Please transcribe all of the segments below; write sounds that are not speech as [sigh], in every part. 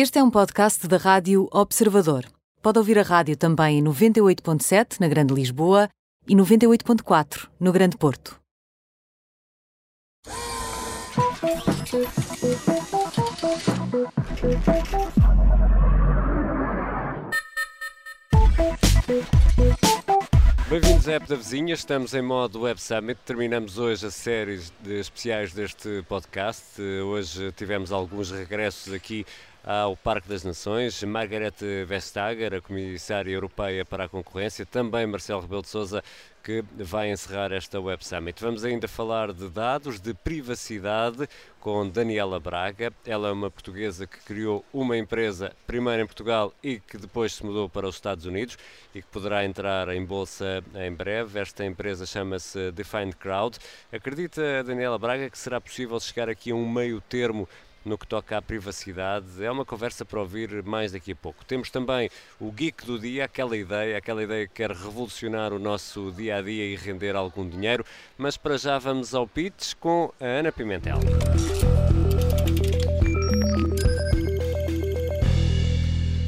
Este é um podcast da Rádio Observador. Pode ouvir a rádio também em 98.7 na Grande Lisboa e 98.4 no Grande Porto. Bem-vindos à App da Vizinha, estamos em modo Web Summit, terminamos hoje a série de especiais deste podcast. Hoje tivemos alguns regressos aqui ao Parque das Nações, Margaret Vestager, a Comissária Europeia para a Concorrência, também Marcelo Rebelo de Sousa, que vai encerrar esta Web Summit. Vamos ainda falar de dados, de privacidade, com Daniela Braga. Ela é uma portuguesa que criou uma empresa, primeiro em Portugal e que depois se mudou para os Estados Unidos e que poderá entrar em bolsa em breve. Esta empresa chama-se Defined Crowd. Acredita, Daniela Braga, que será possível chegar aqui a um meio termo no que toca à privacidade. É uma conversa para ouvir mais daqui a pouco. Temos também o geek do dia, aquela ideia, aquela ideia que quer revolucionar o nosso dia a dia e render algum dinheiro. Mas para já vamos ao pitch com a Ana Pimentel.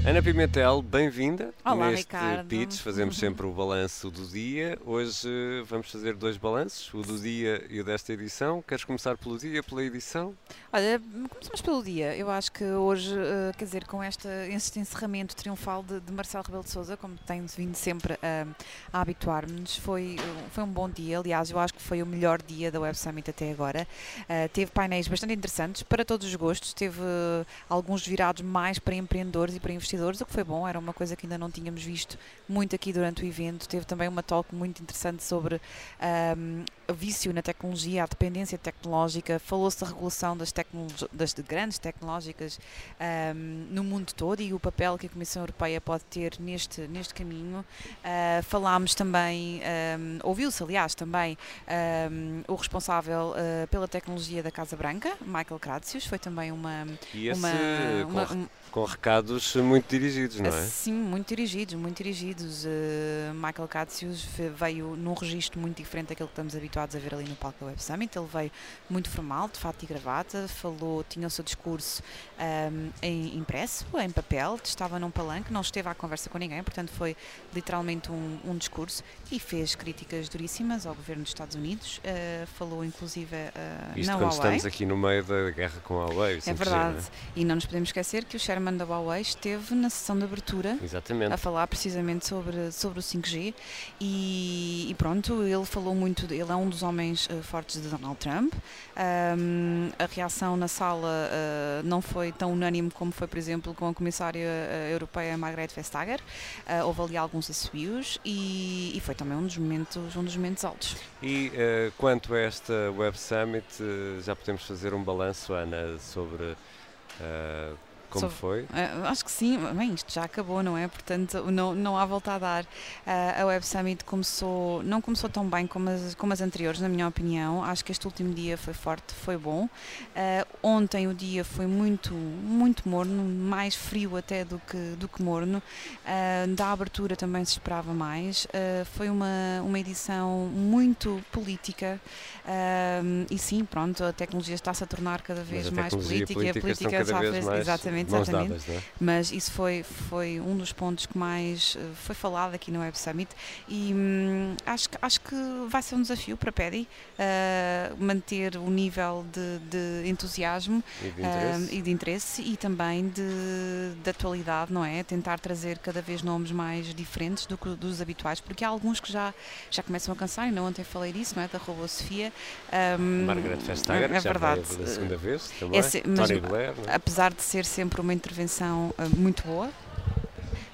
Ana Pimentel, bem-vinda. Olá, Neste Ricardo. pitch fazemos [laughs] sempre o balanço do dia. Hoje eh, vamos fazer dois balanços, o do dia e o desta edição. Queres começar pelo dia, pela edição? Olha, começamos pelo dia. Eu acho que hoje, eh, quer dizer, com esta, este encerramento triunfal de, de Marcelo Rebelo de Sousa, como tem vindo sempre a, a habituar-nos, foi, eh, foi um bom dia. Aliás, eu acho que foi o melhor dia da Web Summit até agora. Eh, teve painéis bastante interessantes para todos os gostos. Teve eh, alguns virados mais para empreendedores e para investidores, o que foi bom. Era uma coisa que ainda não tínhamos visto muito aqui durante o evento. Teve também uma talk muito interessante sobre o vício na tecnologia, a dependência tecnológica. Falou-se da regulação das, das de grandes tecnológicas ahm, no mundo todo e o papel que a Comissão Europeia pode ter neste, neste caminho. Ah, falámos também, ahm, ouviu-se aliás também ahm, o responsável ah, pela tecnologia da Casa Branca, Michael Kratsius, foi também uma, E esse uma, com, uma- um- com recados muito dirigidos, não é? Sim, muito dirigidos, muito dirigidos. Uh, Michael Katsius ve- veio num registro muito diferente daquele que estamos habituados a ver ali no palco da Web Summit. Ele veio muito formal, de fato e gravata, falou, tinha o seu discurso um, em impresso, em papel, estava num palanque, não esteve à conversa com ninguém, portanto foi literalmente um, um discurso e fez críticas duríssimas ao governo dos Estados Unidos. uh, falou inclusive uh, Isto na quando Huawei. estamos aqui no meio da guerra com a Huawei. É 5G, verdade. não E não nos podemos esquecer que o chairman da Huawei esteve na sessão de abertura é? Exatamente. a falar precisamente sobre, sobre o 5G e, e pronto, ele falou muito, ele é um dos homens eh, fortes de Donald Trump. Ahm, a reação na sala eh, não foi tão unânime como foi, por exemplo, com a comissária eh, europeia Margrethe Vestager. Houve ali alguns assobios e, e foi também um dos momentos, um dos momentos altos. E quanto a esta Web Summit, já podemos fazer um balanço, Ana, sobre como foi? Ah, acho que sim, bem, isto já acabou, não é? Portanto, não, não há volta a dar. Ah, a Web Summit começou, não começou tão bem como as, como as anteriores, na minha opinião. Acho que este último dia foi forte, foi bom. Ah, ontem o dia foi muito, muito morno, mais frio até do que, do que morno. Da abertura também se esperava mais. Foi uma, uma edição muito política. E sim, pronto, a tecnologia está-se a tornar cada vez mais política. e a política está a vez fazer- mais exatamente, mãos exatamente. dadas, não é? Mas isso foi, foi um dos pontos que mais eh, foi falado aqui no Web Summit e hum, acho, acho que vai ser um desafio para a PEDI eh, manter o nível de, de entusiasmo E de interesse? e de interesse e também de, de atualidade, não é? Tentar trazer cada vez nomes mais diferentes do que dos habituais, porque há alguns que já, já começam a cansar, ainda ontem falei disso, não é? Da Robô Sofia. Ahm, Margaret Vestager, é que já verdade. pela segunda vez também. é mas- Tony Blair, não é? apesar de ser sempre uma intervenção ah, muito boa.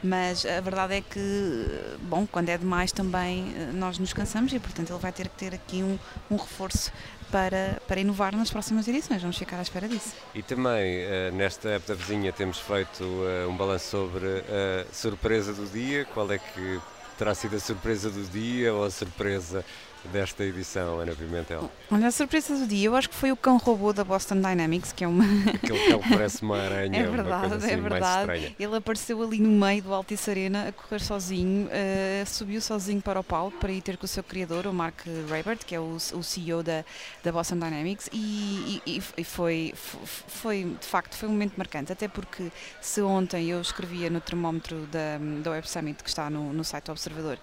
Mas a verdade é que, bom, quando é demais também ah, nós nos cansamos e, portanto, ele vai ter que ter aqui um, um reforço para, para inovar nas próximas edições. Vamos ficar à espera disso. E também, eh, nesta época vizinha, temos feito eh, um balanço sobre a surpresa do dia. Qual é que terá sido a surpresa do dia ou a surpresa desta edição, Ana Pimentel? Olha, a surpresa do dia, eu acho que foi o cão robô da Boston Dynamics, que é uma. [laughs] Aquele cão parece uma [laughs] aranha, é verdade, uma coisa assim é verdade. mais estranha. Ele apareceu ali no meio do Altice Arena a correr sozinho, uh, subiu sozinho para o palco para ir ter com o seu criador, o Mark Raybert, que é o, o CEO da, da Boston Dynamics, e, e, e foi, foi, de facto, foi um momento marcante, até porque se ontem eu escrevia no termómetro da, da Web Summit, que está no, no site do Observador,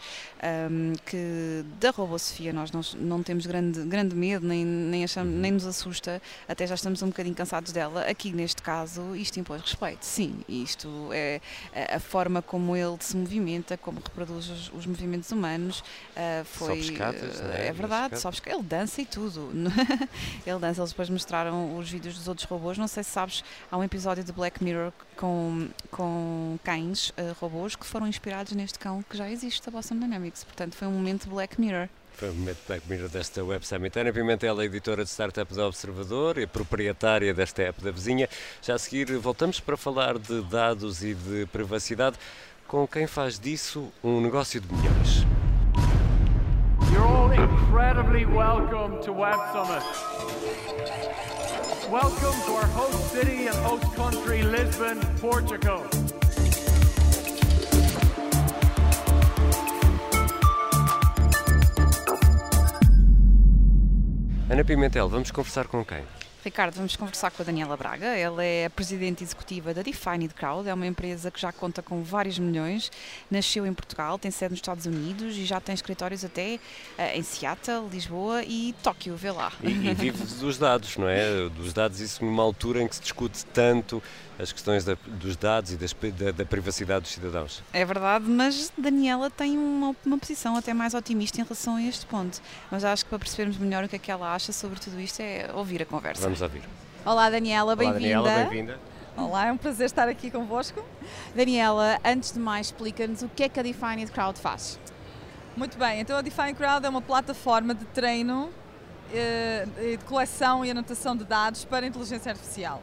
um, que da Robô Sofia nós não, não temos grande, grande medo, nem, nem, achamos, nem nos assusta, até já estamos um bocadinho cansados dela. Aqui neste caso, isto impôs respeito, sim, isto é a, a forma como ele se movimenta, como reproduz os, os movimentos humanos. Uh, foi, escadas, uh, é? é verdade, só ele dança e tudo. [laughs] ele dança, eles depois mostraram os vídeos dos outros robôs. Não sei se sabes, há um episódio de Black Mirror com, com cães uh, robôs que foram inspirados neste cão que já existe da Boston Dynamics. Portanto, foi um momento Black Mirror. Foi o momento Black Mirror desta Web Summit. Ana Pimentel é editora de startup da Observador e proprietária desta app da vizinha. Já a seguir voltamos para falar de dados e de privacidade com quem faz disso um negócio de milhões. You're all incredibly welcome to Web Summit. Welcome to our host city and host country, Lisbon, Portugal. Ana Pimentel, vamos conversar com quem? Ricardo, vamos conversar com a Daniela Braga. Ela é a presidente executiva da Defined Crowd, é uma empresa que já conta com vários milhões, nasceu em Portugal, tem sede nos Estados Unidos e já tem escritórios até uh, em Seattle, Lisboa e Tóquio, vê lá. E, e vive [laughs] dos dados, não é? Dos dados, isso numa altura em que se discute tanto as questões da, dos dados e das, da, da, privacidade dos cidadãos. É verdade, mas Daniela tem uma, uma posição até mais otimista em relação a este ponto. Mas acho que para percebermos melhor o que é que ela acha sobre tudo isto é ouvir a conversa. Vamos ouvir. Olá Daniela, bem-vinda. Olá Daniela, bem-vinda. Olá, é um prazer estar aqui convosco. Daniela, antes de mais, explica-nos o que é que a Defined Crowd faz. Muito bem, então a Defined Crowd é uma plataforma de treino, eh, de coleção e anotação de dados para inteligência artificial.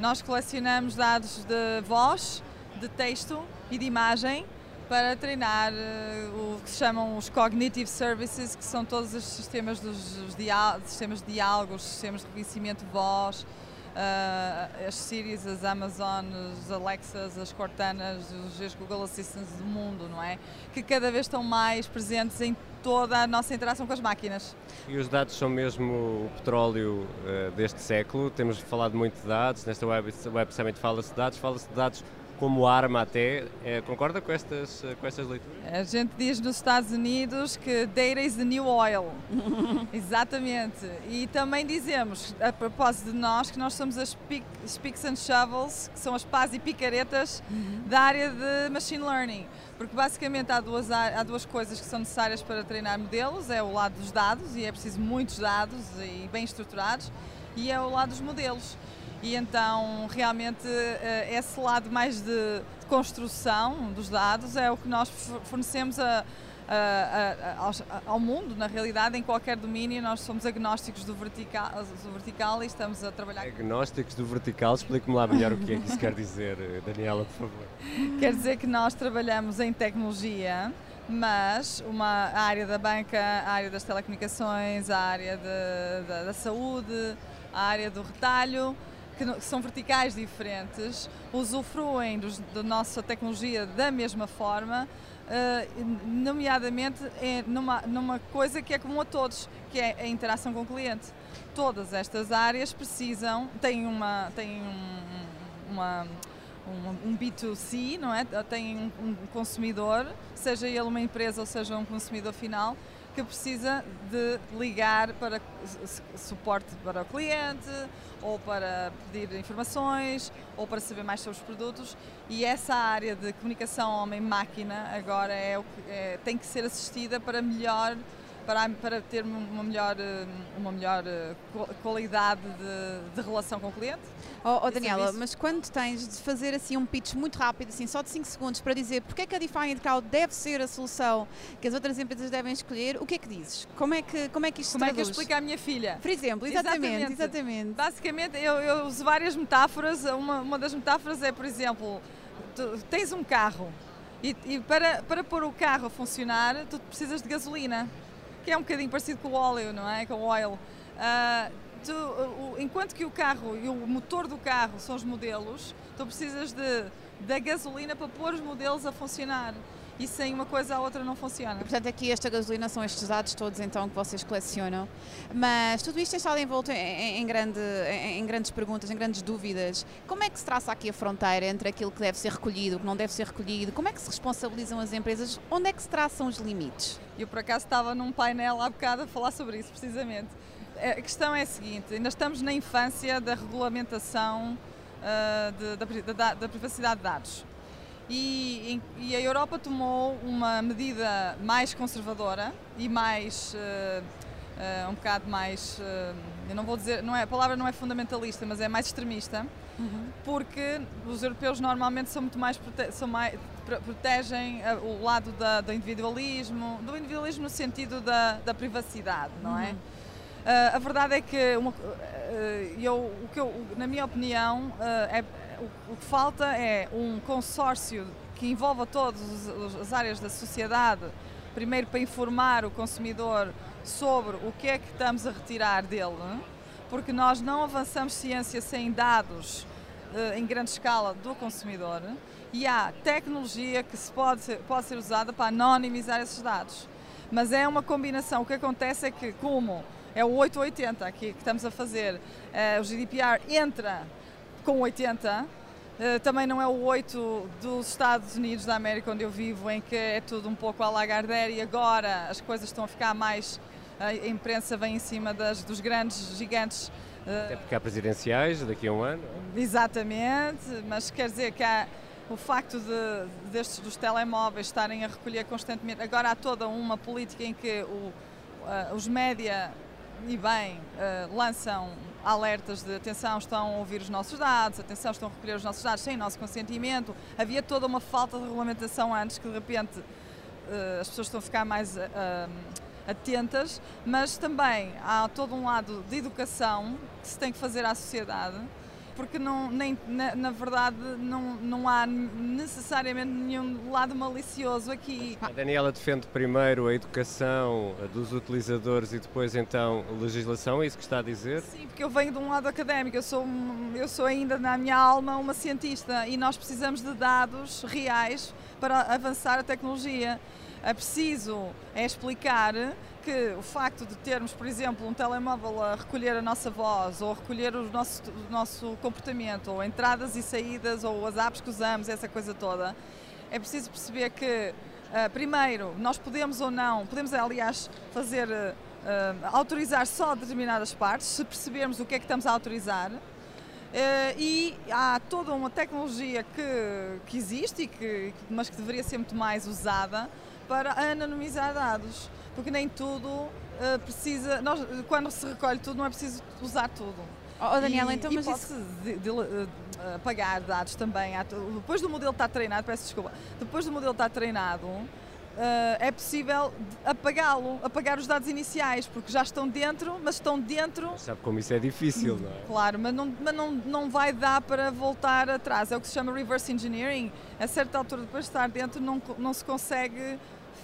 Nós colecionamos dados de voz, de texto e de imagem para treinar uh, o que se chamam os cognitive services, que são todos os sistemas dos os sistemas de diálogo, os sistemas de reconhecimento de voz, uh, as Siris, as Amazon, as Alexas, as Cortanas, os Google Assistants do mundo, não é? Que cada vez estão mais presentes em toda a nossa interação com as máquinas. E os dados são mesmo o petróleo uh, deste século. Temos falado muito de dados, nesta Web, web Summit fala-se de dados, fala-se de dados como arma até. É, concorda com estas, com estas leituras? A gente diz nos Estados Unidos que data is the new oil. [laughs] Exatamente. E também dizemos, a propósito de nós, que nós somos as picks and shovels, que são as pás e picaretas uhum. da área de machine learning. Porque basicamente há duas, há duas coisas que são necessárias para treinar modelos, é o lado dos dados, e é preciso muitos dados e bem estruturados, e é o lado dos modelos. E então, realmente, eh, esse lado mais de construção dos dados é o que nós fornecemos a, a, a, ao mundo, na realidade, em qualquer domínio, nós somos agnósticos do vertical, do vertical e estamos a trabalhar. Agnósticos do vertical, explique-me lá melhor o que é que isso quer dizer, eh, Daniela, por favor. Quer dizer que nós trabalhamos em tecnologia, mas uma a área da banca, a área das telecomunicações, a área de, da, da saúde, a área do retalho que são verticais diferentes, usufruem dos, da nossa tecnologia da mesma forma, uh, nomeadamente numa, numa coisa que é comum a todos, que é a interação com o cliente. Todas estas áreas precisam, têm, uma, têm um, uma, um, um B2C, não é? Tem um consumidor, seja ele uma empresa ou seja um consumidor final, que precisa de ligar para suporte para o cliente, ou para pedir informações, ou para saber mais sobre os produtos. E essa área de comunicação homem-máquina agora é é, tem que ser assistida para melhor para, para ter uma melhor, eh, uma melhor eh, qualidade de, de relação com o cliente. Oh, oh Daniela, mas quando tens de fazer assim um pitch muito rápido, assim, só de 5 segundos, para dizer porque é que a Defined Crowd deve ser a solução que as outras empresas devem escolher, o que é que dizes? Como é que, como é que isto Como se é que eu explico à minha filha? Por exemplo, exatamente. exatamente. exatamente. Basicamente, eu, eu uso várias metáforas. Uma, uma das metáforas é, por exemplo, tens um carro e, e para, para pôr o carro a funcionar, tu precisas de gasolina que é um bocadinho parecido com o óleo, não é? Com o oil. Uh, tu, enquanto que o carro e o motor do carro são os modelos, tu precisas de, da gasolina para pôr os modelos a funcionar e sem uma coisa a outra não funciona. E, portanto, aqui esta gasolina são estes dados todos então que vocês colecionam, mas tudo isto é estado envolto em, em, grande, em, em, grandes perguntas, em grandes dúvidas. Como é que se traça aqui a fronteira entre aquilo que deve ser recolhido, o que não deve ser recolhido? Como é que se responsabilizam as empresas? Onde é que se traçam os limites? Eu, por acaso, estava num painel há bocado a falar sobre isso, precisamente. A questão é a seguinte, ainda estamos na infância da regulamentação uh, de, da, da, da privacidade de dados. E, e, a Europa tomou uma medida mais conservadora e mais uh, uh, um bocado mais uh, eu não vou dizer não é a palavra não é fundamentalista mas é mais extremista uhum. porque os europeus normalmente são muito mais, prote são mais protegem o lado da, do individualismo do individualismo no sentido da, da privacidade não é? uhum. é a verdade é que uma, eu, o que eu, na minha opinião é o, que falta é um consórcio que envolva todas as áreas da sociedade, primeiro para informar o consumidor sobre o que é que estamos a retirar dele, porque nós não avançamos ciência sem dados uh, em grande escala do consumidor e há tecnologia que se pode, ser, pode ser usada para anonimizar esses dados. Mas é uma combinação. O que acontece é que, como é o 880 aqui que estamos a fazer, uh, o GDPR entra com 80. Uh, eh, também não é o 8 dos Estados Unidos da América, onde eu vivo, em que é tudo um pouco a Lagardère e agora as coisas estão a ficar mais. A imprensa vem em cima das, dos grandes gigantes. Uh, Até porque há presidenciais daqui a um ano. Exatamente, mas quer dizer que há o facto de, destes dos telemóveis estarem a recolher constantemente. Agora há toda uma política em que o, os média, e bem, lançam alertas de atenção, estão a ouvir os nossos dados, atenção, estão a recolher os nossos dados sem nosso consentimento. Havia toda uma falta de regulamentação antes que de repente uh, as pessoas estão a ficar mais uh, atentas, mas também há todo um lado de educação que se tem que fazer à sociedade porque não, nem, na, na, verdade não, não há necessariamente nenhum lado malicioso aqui. A Daniela defende primeiro a educação dos utilizadores e depois então a legislação, é isso que está a dizer? Sim, porque eu venho de um lado académico, eu sou, eu sou ainda na minha alma uma cientista e nós precisamos de dados reais para avançar a tecnologia. É preciso é explicar que o facto de termos, por exemplo, um telemóvel a recolher a nossa voz ou a recolher o nosso, o nosso comportamento, ou entradas e saídas, ou as apps que usamos, essa coisa toda, é preciso perceber que, uh, primeiro, nós podemos ou não, podemos, aliás, fazer, uh, autorizar só determinadas partes, se percebermos o que é que estamos a autorizar. Uh, e há toda uma tecnologia que, que existe, e que, mas que deveria ser muito mais usada para anonimizar dados porque nem tudo uh, precisa. Nós, quando se recolhe tudo, não é preciso usar tudo. Oh, oh Daniela, e, então, e mas pode-se uh, apagar dados também. Depois do modelo estar treinado, peço desculpa, depois do modelo estar treinado, uh, é possível apagá-lo, apagar os dados iniciais, porque já estão dentro, mas estão dentro. Sabe como isso é difícil, não é? Claro, mas não, mas não, não vai dar para voltar atrás. É o que se chama reverse engineering. A certa altura, depois de estar dentro, não, não se consegue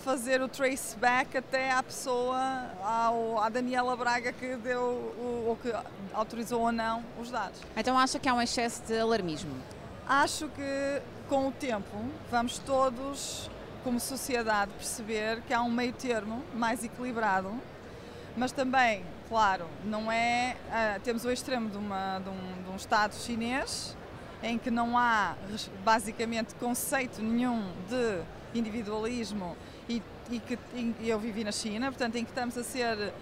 fazer o trace back até à pessoa, ao, à Daniela Braga que deu o, ou que autorizou ou não os dados. Então acha que há um excesso de alarmismo? Acho que com o tempo vamos todos, como sociedade, perceber que há um meio termo mais equilibrado, mas também, claro, não é. Uh, temos o extremo de, uma, de, um, de um Estado chinês em que não há basicamente conceito nenhum de individualismo e, e que eu vivi na China, portanto, em que estamos a ser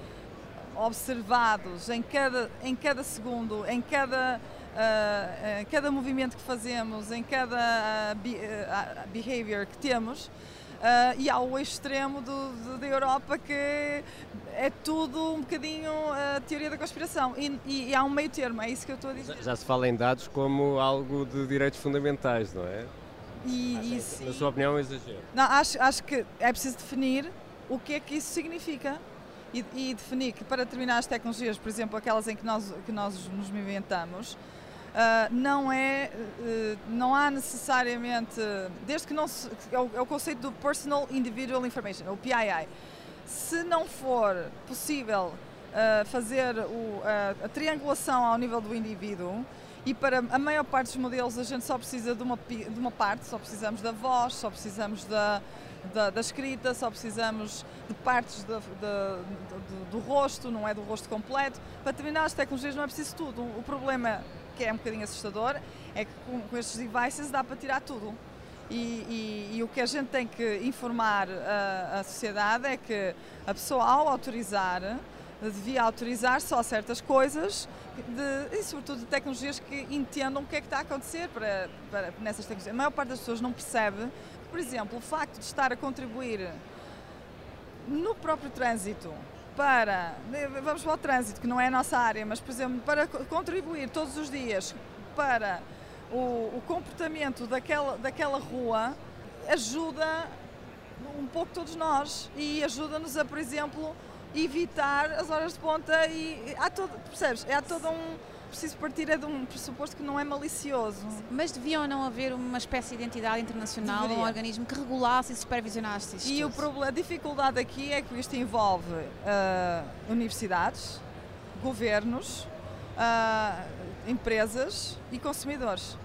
observados em cada, em cada segundo, em cada, uh, em cada movimento que fazemos, em cada uh, be, behavior que temos. E há o extremo do, do, da Europa que é tudo um bocadinho a teoria da conspiração e, e, e, há um meio termo, é isso que eu estou a dizer. Já, já se fala em dados como algo de direitos fundamentais, não é? E, e, na sua opinião, é um exagero? Não, acho, acho que é preciso definir o que é que isso significa e, e, definir que para determinadas tecnologias, por exemplo, aquelas em que nós, que nós nos movimentamos, uh, não é, uh, não há necessariamente, desde que não se, é o, é o, conceito do Personal Individual Information, o PII. Se não for possível uh, fazer o, a triangulação ao nível do indivíduo, e para a maior parte dos modelos a gente só precisa de uma, de uma parte, só precisamos da voz, só precisamos da, da, da escrita, só precisamos de partes de, de, do rosto, não é do rosto completo. Para determinadas tecnologias não é preciso tudo. O problema, que é um bocadinho assustador, é que com, com estes devices dá para tirar tudo. E, e, e, o que a gente tem que informar a, a sociedade é que a pessoa, ao autorizar, devia autorizar só certas coisas de, e sobretudo de tecnologias que entendam o que é que está a acontecer para, para, nessas tecnologias. A maior parte das pessoas não percebe, por exemplo, o facto de estar a contribuir no próprio trânsito para, vamos para o trânsito, que não é a nossa área, mas por exemplo, para contribuir todos os dias para o, o comportamento daquela, daquela rua, ajuda um pouco todos nós e ajuda-nos a, por exemplo, evitar as horas de ponta e há todo, percebes? Há todo um preciso partir é de um pressuposto que não é malicioso. Mas deviam não haver uma espécie de entidade internacional, Deveria. um organismo que regulasse e supervisionasse isto? E o problema, a dificuldade aqui é que isto envolve uh, universidades, governos, uh, empresas e consumidores.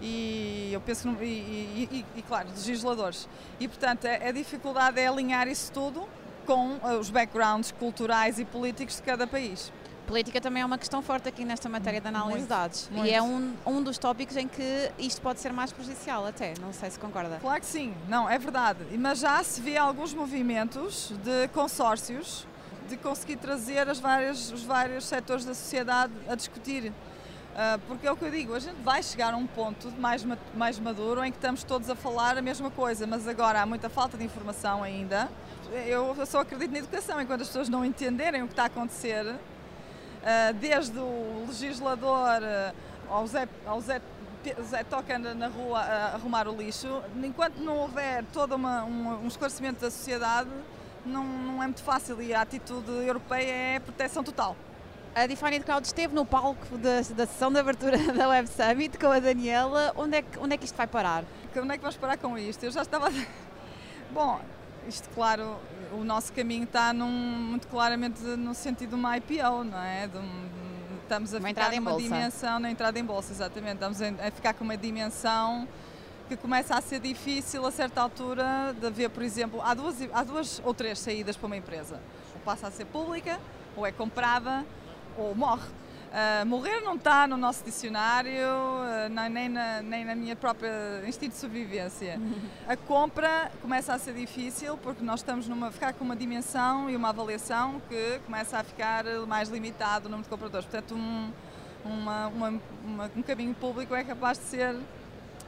E eu penso que, e, e, e, claro, legisladores. E portanto a, a dificuldade é alinhar isso tudo com eh, os backgrounds culturais e políticos de cada país. Política também é uma questão forte aqui nesta matéria de análise muito, de dados. Muito. E é um, um dos tópicos em que isto pode ser mais prejudicial até, não sei se concorda. Claro que sim, não, é verdade. Mas já se vê alguns movimentos de consórcios de conseguir trazer as várias, os vários setores da sociedade a discutir porque é o que eu digo, a gente vai chegar a um ponto mais, mais maduro em que estamos todos a falar a mesma coisa, mas agora há muita falta de informação ainda. Eu só acredito na educação, enquanto as pessoas não entenderem o que está a acontecer, ah, desde o legislador ah, ao Zé, ao Zé, Zé toca na rua a arrumar o lixo, enquanto não houver todo uma, um, um esclarecimento da sociedade, não, não é muito fácil e a atitude europeia é proteção total. A Defined Crowd esteve no palco da, da sessão de abertura [laughs] da Web Summit com a Daniela. Onde é, que, onde é que isto vai parar? Onde é que vamos parar com isto? Eu já estava. [laughs] Bom, isto, claro, o nosso caminho está num, muito claramente no sentido de uma IPO, não é? De estamos a uma ficar numa dimensão, na entrada em bolsa, exatamente. Estamos a ficar com uma dimensão que começa a ser difícil a certa altura de haver, por exemplo, há duas, há duas ou três saídas para uma empresa. Ou passa a ser pública, ou é comprada, ou morre. Uh, morrer não está no nosso dicionário, uh, nem, na, nem na minha própria instinto de sobrevivência. A compra começa a ser difícil porque nós estamos numa ficar com uma dimensão e uma avaliação que começa a ficar mais limitado o número de compradores. Portanto, um, uma, uma, uma, um caminho público é capaz de ser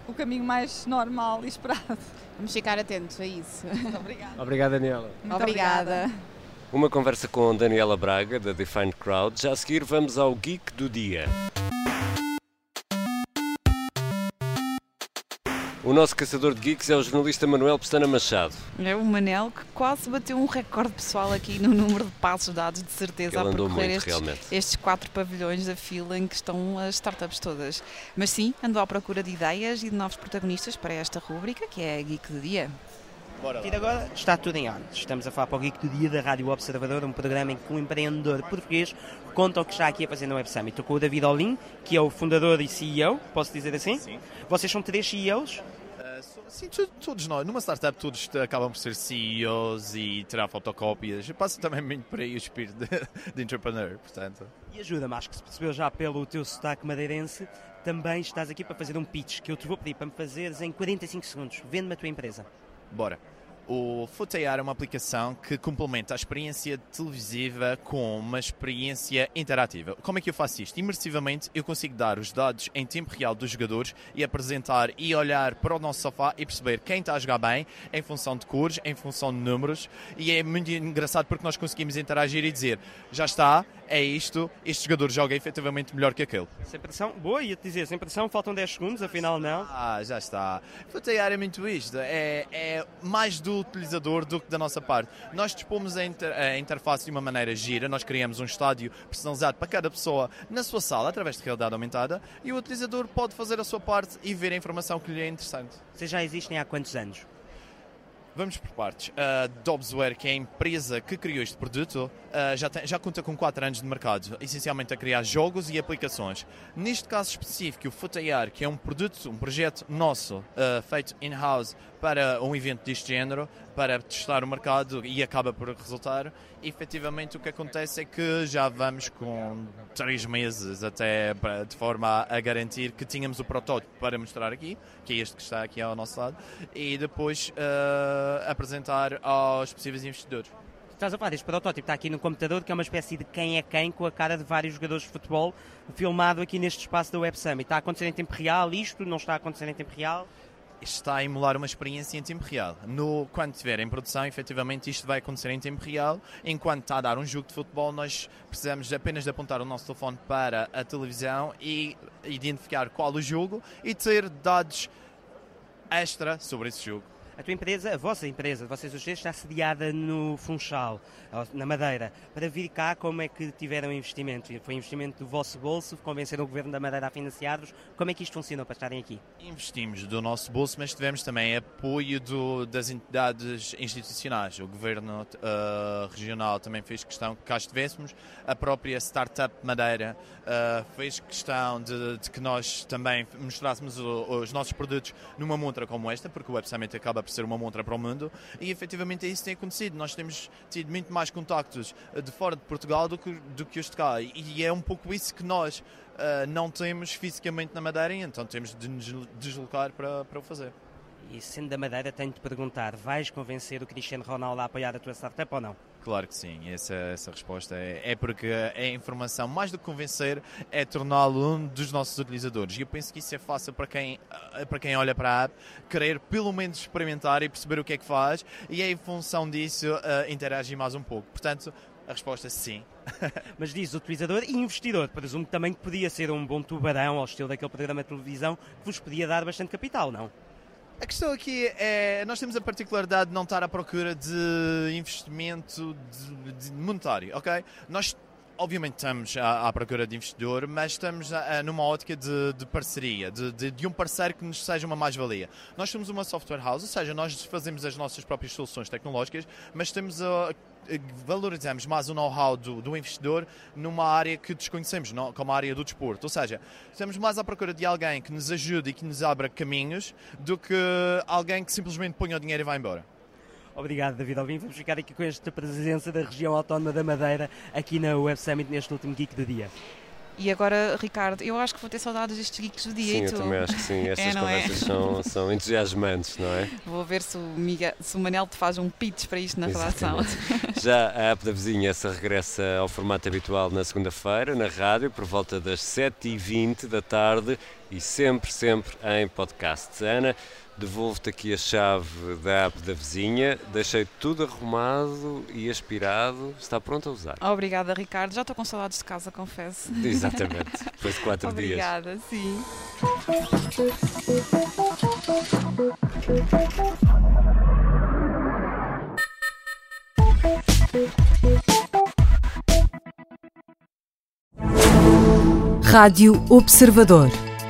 o caminho mais normal e esperado. Vamos ficar atentos a isso. Muito obrigada. Obrigado, Daniela. Muito obrigada. obrigada. Uma conversa com Daniela Braga, da Defined Crowd. Já a seguir, vamos ao Geek do Dia. O nosso caçador de geeks é o jornalista Manuel Pestana Machado. É o Manel que quase bateu um recorde pessoal aqui no número de passos dados, de certeza, Ele a percorrer muito, estes, estes, quatro pavilhões da fila em que estão as startups todas. Mas sim, andou à procura de ideias e de novos protagonistas para esta rúbrica, que é a Geek do Dia. Bora lá. E agora está tudo em ordem. Estamos a falar para o Geek do Dia da Rádio Observador, um programa em que um empreendedor português conta o que está aqui a fazer no Web Summit. Estou com o David Olin, que é o fundador e CEO, posso dizer assim? Sim. Vocês são três CEOs? Uh, sim, todos nós. Numa startup todos acabam por ser CEOs e tirar fotocópias. Passa também muito por aí o espírito de, [laughs] de entrepreneur, portanto. E ajuda-me, acho que se percebeu já pelo teu sotaque madeirense, também estás aqui para fazer um pitch que eu te vou pedir para me fazeres em 45 segundos. Vende-me a tua empresa. Bora. O Footear é uma aplicação que complementa a experiência televisiva com uma experiência interativa. Como é que eu faço isto? Imersivamente, eu consigo dar os dados em tempo real dos jogadores e apresentar e olhar para o nosso sofá e perceber quem está a jogar bem em função de cores, em função de números. E é muito engraçado porque nós conseguimos interagir e dizer já está, é isto, este jogador joga efetivamente melhor que aquele. Sem pressão, boa, ia-te dizer, sem pressão, faltam 10 segundos, afinal não. Ah, já está. Footear é muito isto, é, é mais do utilizador do que da nossa parte. Nós dispomos a, inter, a interface de uma maneira gira, nós criamos um estádio personalizado para cada pessoa na sua sala, através de realidade aumentada, e o utilizador pode fazer a sua parte e ver a informação que lhe é interessante. Vocês já existem há quantos anos? Vamos por partes. A Dobbsware, que é a empresa que criou este produto, uh, já, tem, já conta com 4 anos de mercado, essencialmente a criar jogos e aplicações. Neste caso específico, o FootyAR, que é um produto, um projeto nosso, uh, feito in-house para um evento deste género, para testar o mercado e acaba por resultar, efetivamente o que acontece é que já vamos com 3 meses até para, de forma a garantir que tínhamos o protótipo para mostrar aqui, que é este que está aqui ao nosso lado, e depois uh, apresentar aos possíveis investidores. Estás a falar deste protótipo, está aqui no computador, que é uma espécie de quem é quem com a cara de vários jogadores de futebol, filmado aqui neste espaço da Web Summit. Está a acontecer em tempo real isto? Não está a acontecer em tempo real? está a emular uma experiência em tempo real. No, quando estiver em produção, efetivamente isto vai acontecer em tempo real. Enquanto está a dar um jogo de futebol, nós precisamos apenas de apontar o nosso telefone para a televisão e identificar qual o jogo e ter dados extra sobre esse jogo. A tua empresa, a vossa empresa, vocês os está sediada no Funchal, na Madeira. Para vir cá, como é que tiveram investimento? Foi investimento do vosso bolso? Convenceram o Governo da Madeira a financiar-vos? Como é que isto funcionou para estarem aqui? Investimos do nosso bolso, mas tivemos também apoio do, das entidades institucionais. O Governo uh, Regional também fez questão que cá estivéssemos. A própria Startup Madeira uh, fez questão de, de, que nós também mostrássemos o, os nossos produtos numa montra como esta, porque o Web Summit acaba por ser uma montra para o mundo e efetivamente é isso que tem acontecido. Nós temos tido muito mais contactos eh, de fora de Portugal do que, do que os de cá e é um pouco isso que nós uh, não temos fisicamente na Madeira então temos de nos deslocar para, para o fazer. E sendo da Madeira, tenho de perguntar: vais convencer o Cristiano Ronaldo a apoiar a tua startup ou não? Claro que sim, essa, essa resposta é, é porque a informação, mais do que convencer, é torná-lo um dos nossos utilizadores. E eu penso que isso é fácil para quem, eh, para quem olha para a app, querer pelo menos experimentar e perceber o que é que faz, e é em função disso uh, interagir mais um pouco. Portanto, a resposta é sim. [laughs] Mas diz utilizador e investidor. Presumo que também podia ser um bom tubarão ao estilo daquele programa de televisão que vos podia dar bastante capital, não? A questão aqui é, nós temos a particularidade de não estar à procura de investimento de, de monetário, ok? Nós obviamente estamos à, à, procura de investidor, mas estamos numa ótica de, de parceria, de, de, de, um parceiro que nos seja uma mais-valia. Nós somos uma software house, ou seja, nós fazemos as nossas próprias soluções tecnológicas, mas temos a valorizamos mais o know-how do, do, investidor numa área que desconhecemos, não, como a área do desporto. Ou seja, estamos mais à procura de alguém que nos ajude e que nos abra caminhos do que alguém que simplesmente ponha o dinheiro e vá embora. Obrigado, David Alvim. Vamos ficar aqui com esta presença da região autónoma da Madeira aqui na Web Summit neste último Geek do dia. E agora, Ricardo, eu acho que vou ter saudades destes geeks do dia. Sim, eu também acho que sim. [laughs] Estas é, conversas é? são, são entusiasmantes, não é? Vou ver se o, Miguel, se o Manel te faz um pitch para isto na Exatamente. relação. Já a app da vizinhança regressa ao formato habitual na segunda-feira, na rádio, por volta das 7h20 da tarde e sempre, sempre em podcast. Ana, devolvo-te aqui a chave da app da vizinha, deixei tudo arrumado e aspirado, está pronto a usar. Obrigada, Ricardo. Já estou com saudades de casa, confesso. Exatamente, [laughs] depois de quatro Obrigada, dias. Obrigada, sim. Rádio Observador.